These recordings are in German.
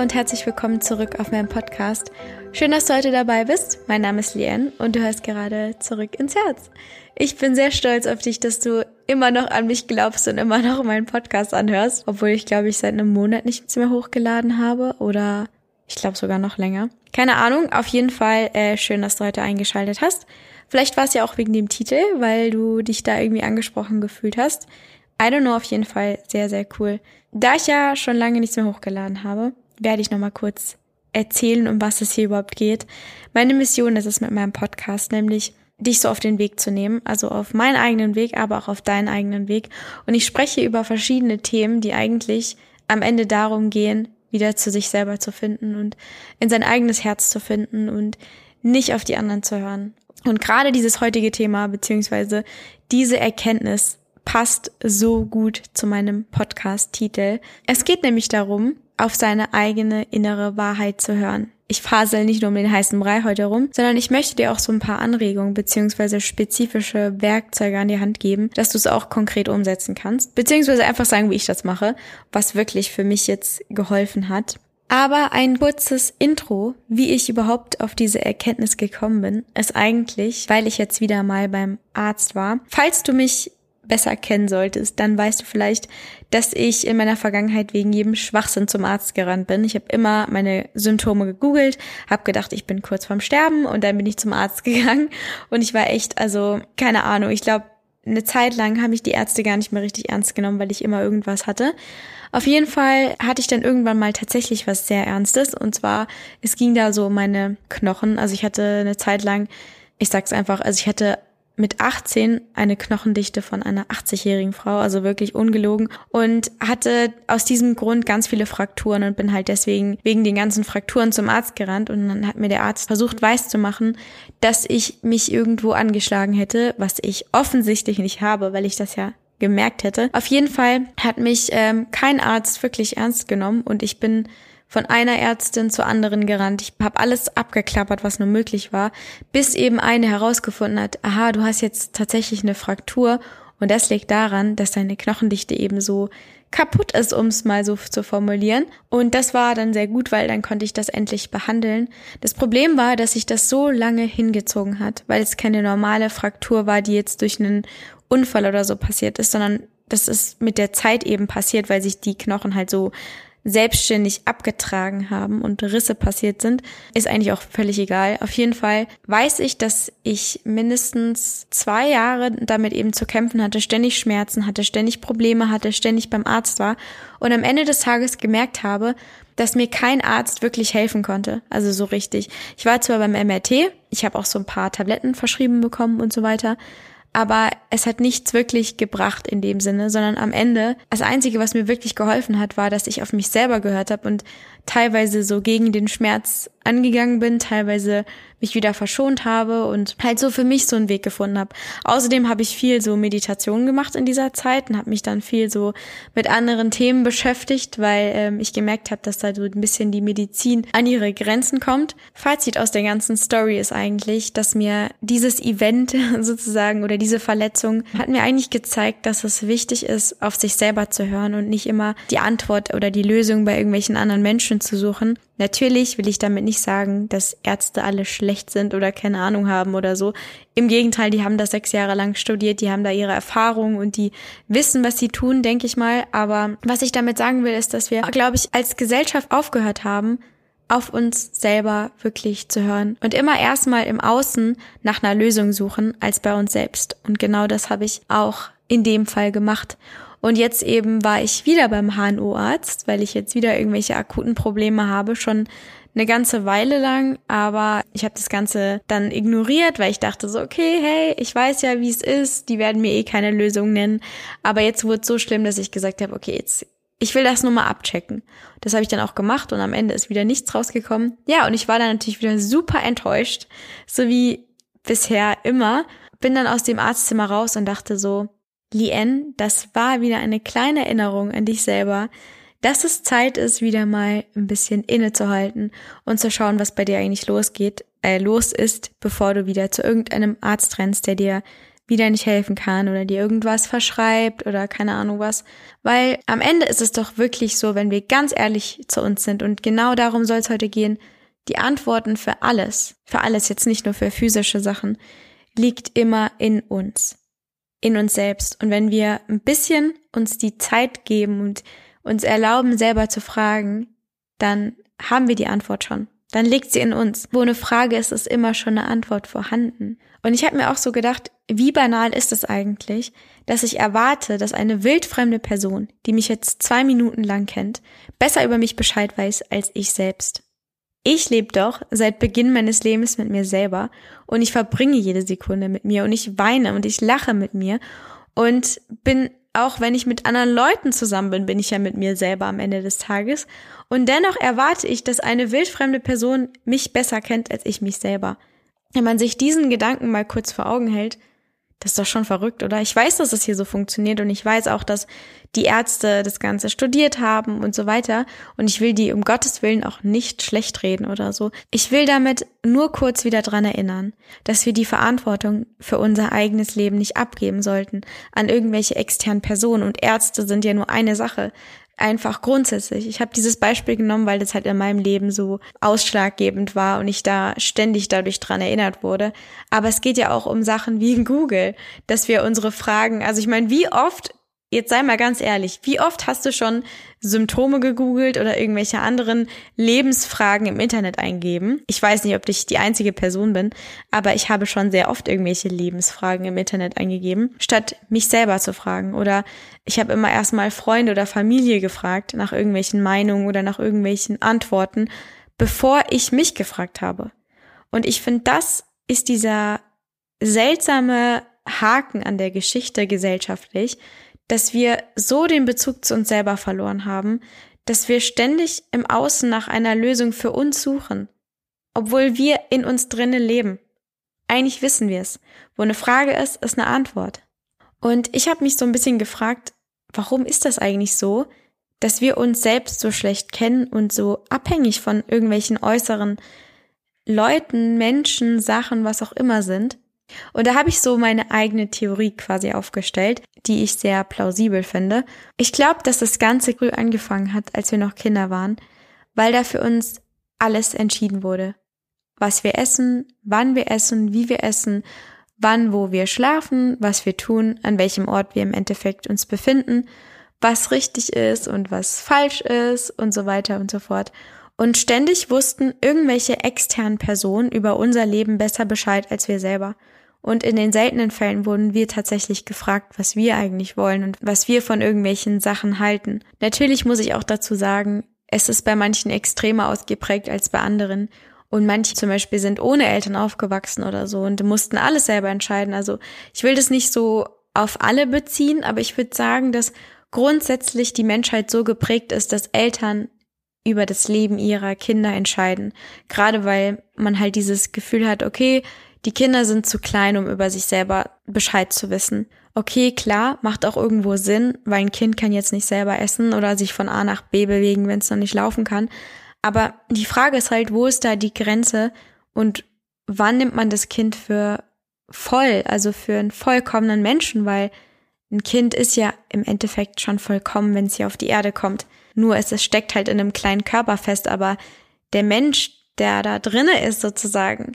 Und herzlich willkommen zurück auf meinem Podcast. Schön, dass du heute dabei bist. Mein Name ist Lien und du hörst gerade zurück ins Herz. Ich bin sehr stolz auf dich, dass du immer noch an mich glaubst und immer noch meinen Podcast anhörst, obwohl ich glaube ich seit einem Monat nichts mehr hochgeladen habe oder ich glaube sogar noch länger. Keine Ahnung, auf jeden Fall äh, schön, dass du heute eingeschaltet hast. Vielleicht war es ja auch wegen dem Titel, weil du dich da irgendwie angesprochen gefühlt hast. I don't know, auf jeden Fall sehr, sehr cool. Da ich ja schon lange nichts mehr hochgeladen habe, werde ich nochmal kurz erzählen, um was es hier überhaupt geht. Meine Mission ist es mit meinem Podcast, nämlich dich so auf den Weg zu nehmen, also auf meinen eigenen Weg, aber auch auf deinen eigenen Weg. Und ich spreche über verschiedene Themen, die eigentlich am Ende darum gehen, wieder zu sich selber zu finden und in sein eigenes Herz zu finden und nicht auf die anderen zu hören. Und gerade dieses heutige Thema, beziehungsweise diese Erkenntnis passt so gut zu meinem Podcast-Titel. Es geht nämlich darum, auf seine eigene innere Wahrheit zu hören. Ich fasel nicht nur um den heißen Brei heute rum, sondern ich möchte dir auch so ein paar Anregungen beziehungsweise spezifische Werkzeuge an die Hand geben, dass du es auch konkret umsetzen kannst, beziehungsweise einfach sagen, wie ich das mache, was wirklich für mich jetzt geholfen hat. Aber ein kurzes Intro, wie ich überhaupt auf diese Erkenntnis gekommen bin, ist eigentlich, weil ich jetzt wieder mal beim Arzt war. Falls du mich besser kennen solltest, dann weißt du vielleicht, dass ich in meiner Vergangenheit wegen jedem Schwachsinn zum Arzt gerannt bin. Ich habe immer meine Symptome gegoogelt, habe gedacht, ich bin kurz vorm Sterben und dann bin ich zum Arzt gegangen und ich war echt, also keine Ahnung, ich glaube, eine Zeit lang habe ich die Ärzte gar nicht mehr richtig ernst genommen, weil ich immer irgendwas hatte. Auf jeden Fall hatte ich dann irgendwann mal tatsächlich was sehr Ernstes und zwar, es ging da so um meine Knochen. Also ich hatte eine Zeit lang, ich sag's einfach, also ich hatte mit 18 eine Knochendichte von einer 80-jährigen Frau, also wirklich ungelogen und hatte aus diesem Grund ganz viele Frakturen und bin halt deswegen wegen den ganzen Frakturen zum Arzt gerannt und dann hat mir der Arzt versucht weiß zu machen, dass ich mich irgendwo angeschlagen hätte, was ich offensichtlich nicht habe, weil ich das ja gemerkt hätte. Auf jeden Fall hat mich ähm, kein Arzt wirklich ernst genommen und ich bin von einer Ärztin zur anderen gerannt. Ich habe alles abgeklappert, was nur möglich war, bis eben eine herausgefunden hat, aha, du hast jetzt tatsächlich eine Fraktur und das liegt daran, dass deine Knochendichte eben so kaputt ist, um es mal so zu formulieren. Und das war dann sehr gut, weil dann konnte ich das endlich behandeln. Das Problem war, dass sich das so lange hingezogen hat, weil es keine normale Fraktur war, die jetzt durch einen Unfall oder so passiert ist, sondern das ist mit der Zeit eben passiert, weil sich die Knochen halt so selbstständig abgetragen haben und Risse passiert sind, ist eigentlich auch völlig egal. Auf jeden Fall weiß ich, dass ich mindestens zwei Jahre damit eben zu kämpfen hatte, ständig Schmerzen hatte, ständig Probleme hatte, ständig beim Arzt war und am Ende des Tages gemerkt habe, dass mir kein Arzt wirklich helfen konnte. Also so richtig. Ich war zwar beim MRT, ich habe auch so ein paar Tabletten verschrieben bekommen und so weiter, aber es hat nichts wirklich gebracht in dem Sinne, sondern am Ende, das Einzige, was mir wirklich geholfen hat, war, dass ich auf mich selber gehört habe und teilweise so gegen den Schmerz angegangen bin, teilweise mich wieder verschont habe und halt so für mich so einen Weg gefunden habe. Außerdem habe ich viel so Meditation gemacht in dieser Zeit und habe mich dann viel so mit anderen Themen beschäftigt, weil ähm, ich gemerkt habe, dass da so ein bisschen die Medizin an ihre Grenzen kommt. Fazit aus der ganzen Story ist eigentlich, dass mir dieses Event sozusagen oder diese Verletzung hat mir eigentlich gezeigt, dass es wichtig ist, auf sich selber zu hören und nicht immer die Antwort oder die Lösung bei irgendwelchen anderen Menschen zu suchen, Natürlich will ich damit nicht sagen, dass Ärzte alle schlecht sind oder keine Ahnung haben oder so. Im Gegenteil, die haben das sechs Jahre lang studiert, die haben da ihre Erfahrungen und die wissen, was sie tun, denke ich mal. Aber was ich damit sagen will, ist, dass wir, glaube ich, als Gesellschaft aufgehört haben, auf uns selber wirklich zu hören und immer erstmal im Außen nach einer Lösung suchen als bei uns selbst. Und genau das habe ich auch in dem Fall gemacht. Und jetzt eben war ich wieder beim HNO-Arzt, weil ich jetzt wieder irgendwelche akuten Probleme habe, schon eine ganze Weile lang, aber ich habe das Ganze dann ignoriert, weil ich dachte so, okay, hey, ich weiß ja, wie es ist, die werden mir eh keine Lösung nennen. Aber jetzt wurde es so schlimm, dass ich gesagt habe, okay, jetzt, ich will das nur mal abchecken. Das habe ich dann auch gemacht und am Ende ist wieder nichts rausgekommen. Ja, und ich war dann natürlich wieder super enttäuscht, so wie bisher immer. Bin dann aus dem Arztzimmer raus und dachte so, Lien, das war wieder eine kleine Erinnerung an dich selber, dass es Zeit ist, wieder mal ein bisschen innezuhalten und zu schauen, was bei dir eigentlich losgeht, äh, los ist, bevor du wieder zu irgendeinem Arzt rennst, der dir wieder nicht helfen kann oder dir irgendwas verschreibt oder keine Ahnung was. Weil am Ende ist es doch wirklich so, wenn wir ganz ehrlich zu uns sind und genau darum soll es heute gehen, die Antworten für alles, für alles jetzt nicht nur für physische Sachen, liegt immer in uns, in uns selbst. Und wenn wir ein bisschen uns die Zeit geben und uns erlauben, selber zu fragen, dann haben wir die Antwort schon. Dann liegt sie in uns. Wo eine Frage ist, ist immer schon eine Antwort vorhanden. Und ich habe mir auch so gedacht, wie banal ist es eigentlich, dass ich erwarte, dass eine wildfremde Person, die mich jetzt zwei Minuten lang kennt, besser über mich Bescheid weiß als ich selbst. Ich lebe doch seit Beginn meines Lebens mit mir selber und ich verbringe jede Sekunde mit mir und ich weine und ich lache mit mir und bin auch wenn ich mit anderen Leuten zusammen bin, bin ich ja mit mir selber am Ende des Tages. Und dennoch erwarte ich, dass eine wildfremde Person mich besser kennt als ich mich selber. Wenn man sich diesen Gedanken mal kurz vor Augen hält, das ist doch schon verrückt, oder? Ich weiß, dass es hier so funktioniert und ich weiß auch, dass die Ärzte das Ganze studiert haben und so weiter. Und ich will die um Gottes Willen auch nicht schlecht reden oder so. Ich will damit nur kurz wieder dran erinnern, dass wir die Verantwortung für unser eigenes Leben nicht abgeben sollten an irgendwelche externen Personen. Und Ärzte sind ja nur eine Sache einfach grundsätzlich. Ich habe dieses Beispiel genommen, weil das halt in meinem Leben so ausschlaggebend war und ich da ständig dadurch dran erinnert wurde. Aber es geht ja auch um Sachen wie Google, dass wir unsere Fragen, also ich meine, wie oft Jetzt sei mal ganz ehrlich, wie oft hast du schon Symptome gegoogelt oder irgendwelche anderen Lebensfragen im Internet eingeben? Ich weiß nicht, ob ich die einzige Person bin, aber ich habe schon sehr oft irgendwelche Lebensfragen im Internet eingegeben, statt mich selber zu fragen. Oder ich habe immer erstmal Freunde oder Familie gefragt nach irgendwelchen Meinungen oder nach irgendwelchen Antworten, bevor ich mich gefragt habe. Und ich finde, das ist dieser seltsame Haken an der Geschichte gesellschaftlich, dass wir so den Bezug zu uns selber verloren haben, dass wir ständig im Außen nach einer Lösung für uns suchen, obwohl wir in uns drinnen leben. Eigentlich wissen wir es. Wo eine Frage ist, ist eine Antwort. Und ich habe mich so ein bisschen gefragt, warum ist das eigentlich so, dass wir uns selbst so schlecht kennen und so abhängig von irgendwelchen äußeren Leuten, Menschen, Sachen, was auch immer sind? Und da habe ich so meine eigene Theorie quasi aufgestellt, die ich sehr plausibel finde. Ich glaube, dass das Ganze früh angefangen hat, als wir noch Kinder waren, weil da für uns alles entschieden wurde. Was wir essen, wann wir essen, wie wir essen, wann, wo wir schlafen, was wir tun, an welchem Ort wir im Endeffekt uns befinden, was richtig ist und was falsch ist und so weiter und so fort. Und ständig wussten irgendwelche externen Personen über unser Leben besser Bescheid als wir selber. Und in den seltenen Fällen wurden wir tatsächlich gefragt, was wir eigentlich wollen und was wir von irgendwelchen Sachen halten. Natürlich muss ich auch dazu sagen, es ist bei manchen extremer ausgeprägt als bei anderen. Und manche zum Beispiel sind ohne Eltern aufgewachsen oder so und mussten alles selber entscheiden. Also ich will das nicht so auf alle beziehen, aber ich würde sagen, dass grundsätzlich die Menschheit so geprägt ist, dass Eltern über das Leben ihrer Kinder entscheiden. Gerade weil man halt dieses Gefühl hat, okay, die Kinder sind zu klein, um über sich selber Bescheid zu wissen. Okay, klar, macht auch irgendwo Sinn, weil ein Kind kann jetzt nicht selber essen oder sich von A nach B bewegen, wenn es noch nicht laufen kann. Aber die Frage ist halt, wo ist da die Grenze und wann nimmt man das Kind für voll, also für einen vollkommenen Menschen, weil ein Kind ist ja im Endeffekt schon vollkommen, wenn es hier auf die Erde kommt. Nur es, es steckt halt in einem kleinen Körper fest, aber der Mensch, der da drinne ist sozusagen,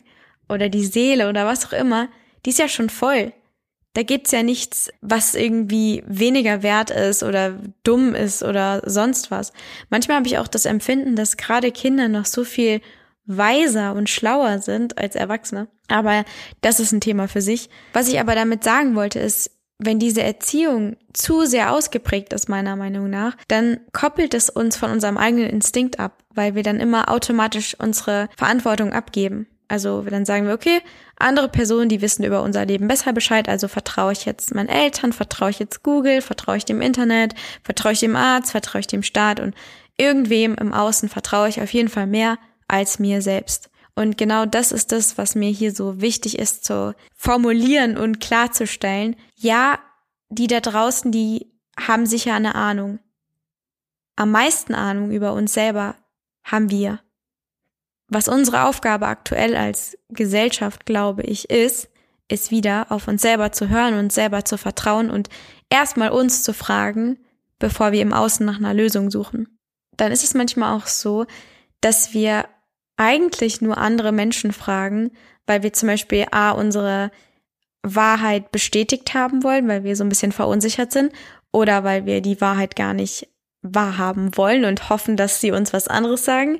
oder die Seele oder was auch immer, die ist ja schon voll. Da gibt's ja nichts, was irgendwie weniger wert ist oder dumm ist oder sonst was. Manchmal habe ich auch das Empfinden, dass gerade Kinder noch so viel weiser und schlauer sind als Erwachsene. Aber das ist ein Thema für sich. Was ich aber damit sagen wollte, ist, wenn diese Erziehung zu sehr ausgeprägt ist, meiner Meinung nach, dann koppelt es uns von unserem eigenen Instinkt ab, weil wir dann immer automatisch unsere Verantwortung abgeben. Also dann sagen wir, okay, andere Personen, die wissen über unser Leben besser Bescheid, also vertraue ich jetzt meinen Eltern, vertraue ich jetzt Google, vertraue ich dem Internet, vertraue ich dem Arzt, vertraue ich dem Staat und irgendwem im Außen vertraue ich auf jeden Fall mehr als mir selbst. Und genau das ist das, was mir hier so wichtig ist zu formulieren und klarzustellen. Ja, die da draußen, die haben sicher eine Ahnung. Am meisten Ahnung über uns selber haben wir. Was unsere Aufgabe aktuell als Gesellschaft, glaube ich, ist, ist wieder, auf uns selber zu hören und selber zu vertrauen und erstmal uns zu fragen, bevor wir im Außen nach einer Lösung suchen. Dann ist es manchmal auch so, dass wir eigentlich nur andere Menschen fragen, weil wir zum Beispiel A, unsere Wahrheit bestätigt haben wollen, weil wir so ein bisschen verunsichert sind, oder weil wir die Wahrheit gar nicht wahrhaben wollen und hoffen, dass sie uns was anderes sagen,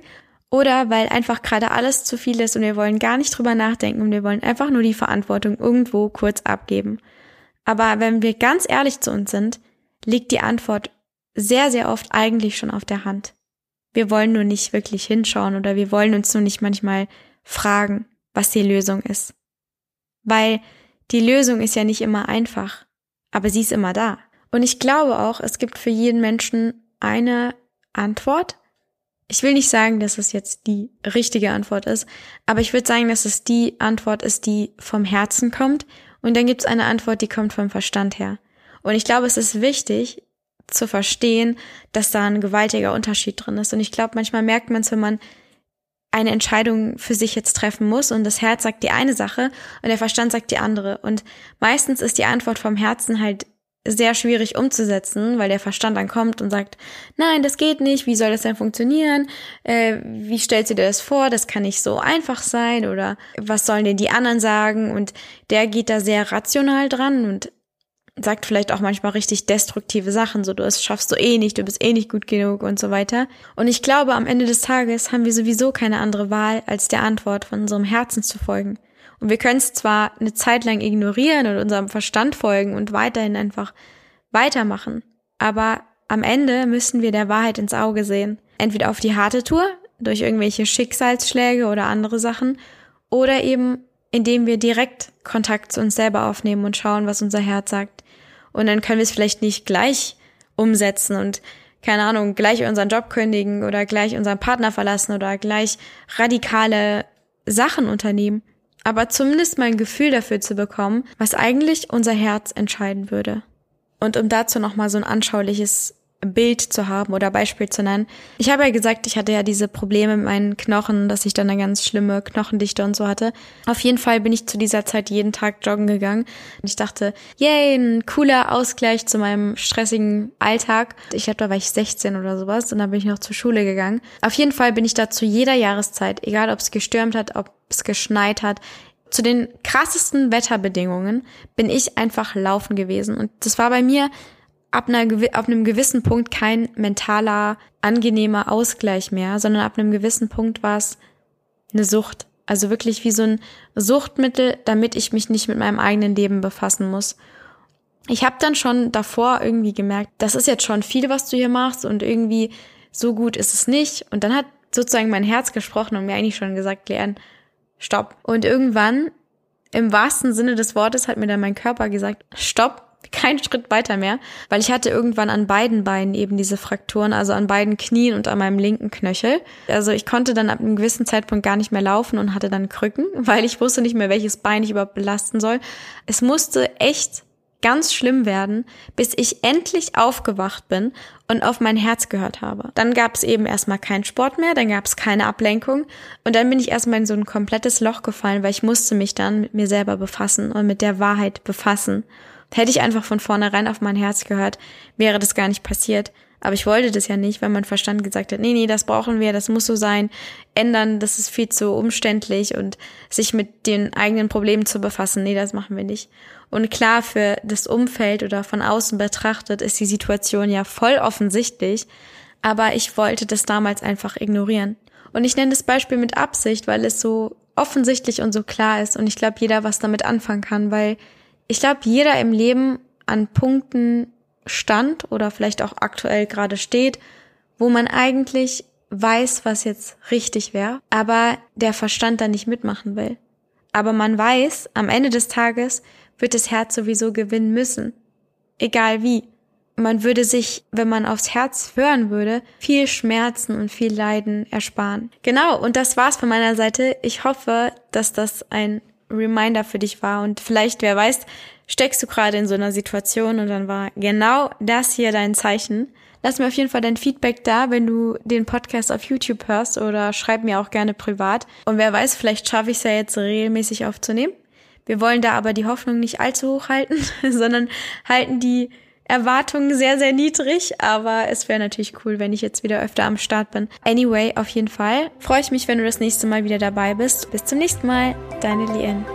oder weil einfach gerade alles zu viel ist und wir wollen gar nicht drüber nachdenken und wir wollen einfach nur die Verantwortung irgendwo kurz abgeben. Aber wenn wir ganz ehrlich zu uns sind, liegt die Antwort sehr, sehr oft eigentlich schon auf der Hand. Wir wollen nur nicht wirklich hinschauen oder wir wollen uns nur nicht manchmal fragen, was die Lösung ist. Weil die Lösung ist ja nicht immer einfach, aber sie ist immer da. Und ich glaube auch, es gibt für jeden Menschen eine Antwort. Ich will nicht sagen, dass es jetzt die richtige Antwort ist, aber ich würde sagen, dass es die Antwort ist, die vom Herzen kommt. Und dann gibt es eine Antwort, die kommt vom Verstand her. Und ich glaube, es ist wichtig zu verstehen, dass da ein gewaltiger Unterschied drin ist. Und ich glaube, manchmal merkt man es, wenn man eine Entscheidung für sich jetzt treffen muss und das Herz sagt die eine Sache und der Verstand sagt die andere. Und meistens ist die Antwort vom Herzen halt sehr schwierig umzusetzen, weil der Verstand dann kommt und sagt, nein, das geht nicht, wie soll das denn funktionieren? Äh, wie stellst du dir das vor? Das kann nicht so einfach sein oder was sollen denn die anderen sagen? Und der geht da sehr rational dran und sagt vielleicht auch manchmal richtig destruktive Sachen, so du es schaffst du eh nicht, du bist eh nicht gut genug und so weiter. Und ich glaube, am Ende des Tages haben wir sowieso keine andere Wahl, als der Antwort von unserem Herzen zu folgen. Und wir können es zwar eine Zeit lang ignorieren und unserem Verstand folgen und weiterhin einfach weitermachen, aber am Ende müssen wir der Wahrheit ins Auge sehen. Entweder auf die harte Tour, durch irgendwelche Schicksalsschläge oder andere Sachen, oder eben indem wir direkt Kontakt zu uns selber aufnehmen und schauen, was unser Herz sagt. Und dann können wir es vielleicht nicht gleich umsetzen und keine Ahnung, gleich unseren Job kündigen oder gleich unseren Partner verlassen oder gleich radikale Sachen unternehmen. Aber zumindest mal ein Gefühl dafür zu bekommen, was eigentlich unser Herz entscheiden würde. Und um dazu nochmal so ein anschauliches Bild zu haben oder Beispiel zu nennen. Ich habe ja gesagt, ich hatte ja diese Probleme mit meinen Knochen, dass ich dann eine ganz schlimme Knochendichte und so hatte. Auf jeden Fall bin ich zu dieser Zeit jeden Tag joggen gegangen. Und ich dachte, yay, ein cooler Ausgleich zu meinem stressigen Alltag. Ich glaube, da war ich 16 oder sowas und dann bin ich noch zur Schule gegangen. Auf jeden Fall bin ich da zu jeder Jahreszeit, egal ob es gestürmt hat, ob es geschneit hat, zu den krassesten Wetterbedingungen bin ich einfach laufen gewesen. Und das war bei mir ab einer, ab einem gewissen Punkt kein mentaler, angenehmer Ausgleich mehr, sondern ab einem gewissen Punkt war es eine Sucht. Also wirklich wie so ein Suchtmittel, damit ich mich nicht mit meinem eigenen Leben befassen muss. Ich habe dann schon davor irgendwie gemerkt, das ist jetzt schon viel, was du hier machst und irgendwie so gut ist es nicht. Und dann hat sozusagen mein Herz gesprochen und mir eigentlich schon gesagt, Leon, stopp. Und irgendwann, im wahrsten Sinne des Wortes, hat mir dann mein Körper gesagt, stopp, keinen Schritt weiter mehr, weil ich hatte irgendwann an beiden Beinen eben diese Frakturen, also an beiden Knien und an meinem linken Knöchel. Also ich konnte dann ab einem gewissen Zeitpunkt gar nicht mehr laufen und hatte dann Krücken, weil ich wusste nicht mehr, welches Bein ich überhaupt belasten soll. Es musste echt ganz schlimm werden, bis ich endlich aufgewacht bin und auf mein Herz gehört habe. Dann gab es eben erstmal keinen Sport mehr, dann gab es keine Ablenkung und dann bin ich erstmal in so ein komplettes Loch gefallen, weil ich musste mich dann mit mir selber befassen und mit der Wahrheit befassen. Hätte ich einfach von vornherein auf mein Herz gehört, wäre das gar nicht passiert. Aber ich wollte das ja nicht, weil mein Verstand gesagt hat, nee, nee, das brauchen wir, das muss so sein, ändern, das ist viel zu umständlich und sich mit den eigenen Problemen zu befassen, nee, das machen wir nicht. Und klar, für das Umfeld oder von außen betrachtet ist die Situation ja voll offensichtlich, aber ich wollte das damals einfach ignorieren. Und ich nenne das Beispiel mit Absicht, weil es so offensichtlich und so klar ist und ich glaube, jeder was damit anfangen kann, weil ich glaube, jeder im Leben an Punkten stand oder vielleicht auch aktuell gerade steht, wo man eigentlich weiß, was jetzt richtig wäre, aber der Verstand da nicht mitmachen will. Aber man weiß, am Ende des Tages wird das Herz sowieso gewinnen müssen. Egal wie. Man würde sich, wenn man aufs Herz hören würde, viel Schmerzen und viel Leiden ersparen. Genau, und das war's von meiner Seite. Ich hoffe, dass das ein Reminder für dich war und vielleicht, wer weiß, steckst du gerade in so einer Situation und dann war genau das hier dein Zeichen. Lass mir auf jeden Fall dein Feedback da, wenn du den Podcast auf YouTube hörst oder schreib mir auch gerne privat. Und wer weiß, vielleicht schaffe ich es ja jetzt regelmäßig aufzunehmen. Wir wollen da aber die Hoffnung nicht allzu hoch halten, sondern halten die Erwartungen sehr, sehr niedrig, aber es wäre natürlich cool, wenn ich jetzt wieder öfter am Start bin. Anyway, auf jeden Fall freue ich mich, wenn du das nächste Mal wieder dabei bist. Bis zum nächsten Mal, deine Lien.